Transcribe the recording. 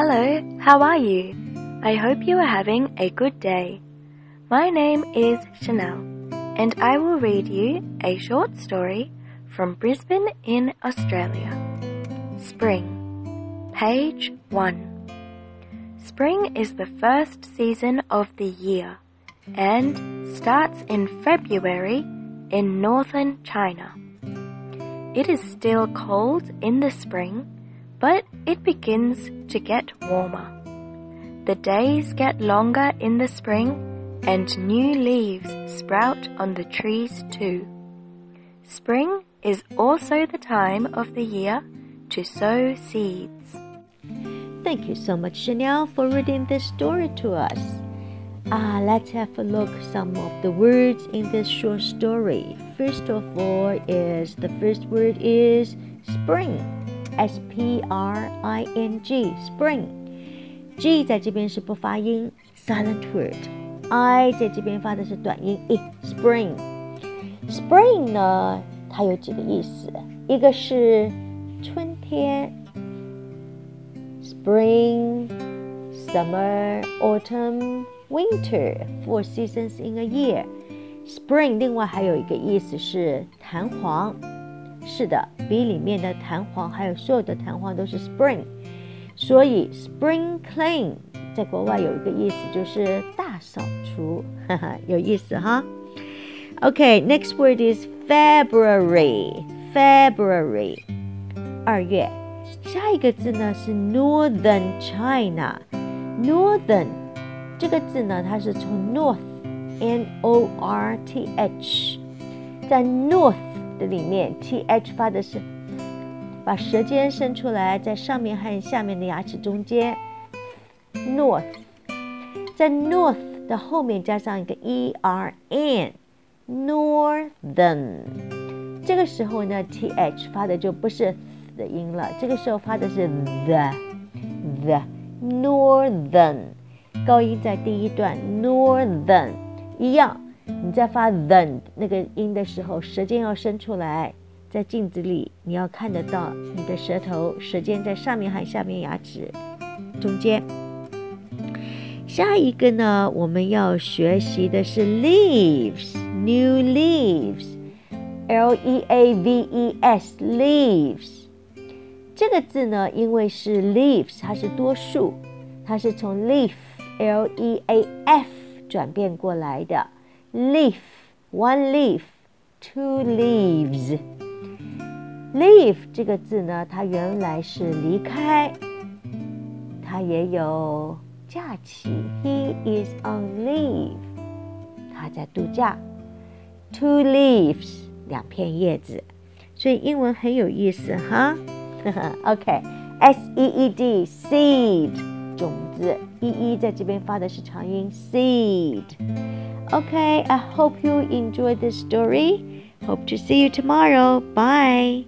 Hello, how are you? I hope you are having a good day. My name is Chanel, and I will read you a short story from Brisbane in Australia. Spring, page 1. Spring is the first season of the year and starts in February in northern China. It is still cold in the spring but it begins to get warmer. The days get longer in the spring and new leaves sprout on the trees too. Spring is also the time of the year to sow seeds. Thank you so much, Chanel, for reading this story to us. Ah, let's have a look some of the words in this short story. First of all, is the first word is spring S P R I N G spring，G 在这边是不发音，silent word，I 在这边发的是短音 i spring。Spring 呢，它有几个意思，一个是春天，Spring、Summer、Autumn、Winter，four seasons in a year。Spring 另外还有一个意思是弹簧。 是的，笔里面的弹簧，还有所有的弹簧都是 spring，所以 spring clean 在国外有一个意思就是大扫除，哈哈，有意思哈。OK，next word is February，February，二月。下一个字呢是 Northern China，Northern 这个字呢，它是从 North，N O R T H，在 North。 的里面，th 发的是把舌尖伸出来，在上面和下面的牙齿中间，north，在 north 的后面加上一个 e r n，northern。这个时候呢，th 发的就不是的音了，这个时候发的是 the，the northern，高音在第一段，northern 一样。你在发 then 那个音的时候，舌尖要伸出来，在镜子里你要看得到你的舌头、舌尖在上面和下面牙齿中间。下一个呢，我们要学习的是 leaves，new leaves，l e a v e s，leaves。这个字呢，因为是 leaves，它是多数，它是从 leaf，l e a f 转变过来的。Leaf, one leaf, two leaves. leave 这个字呢，它原来是离开，它也有假期。He is on leave，他在度假。Two leaves，两片叶子，所以英文很有意思哈。OK，S E E D seed 种子，E E 在这边发的是长音 seed。Okay, I hope you enjoyed this story. Hope to see you tomorrow. Bye.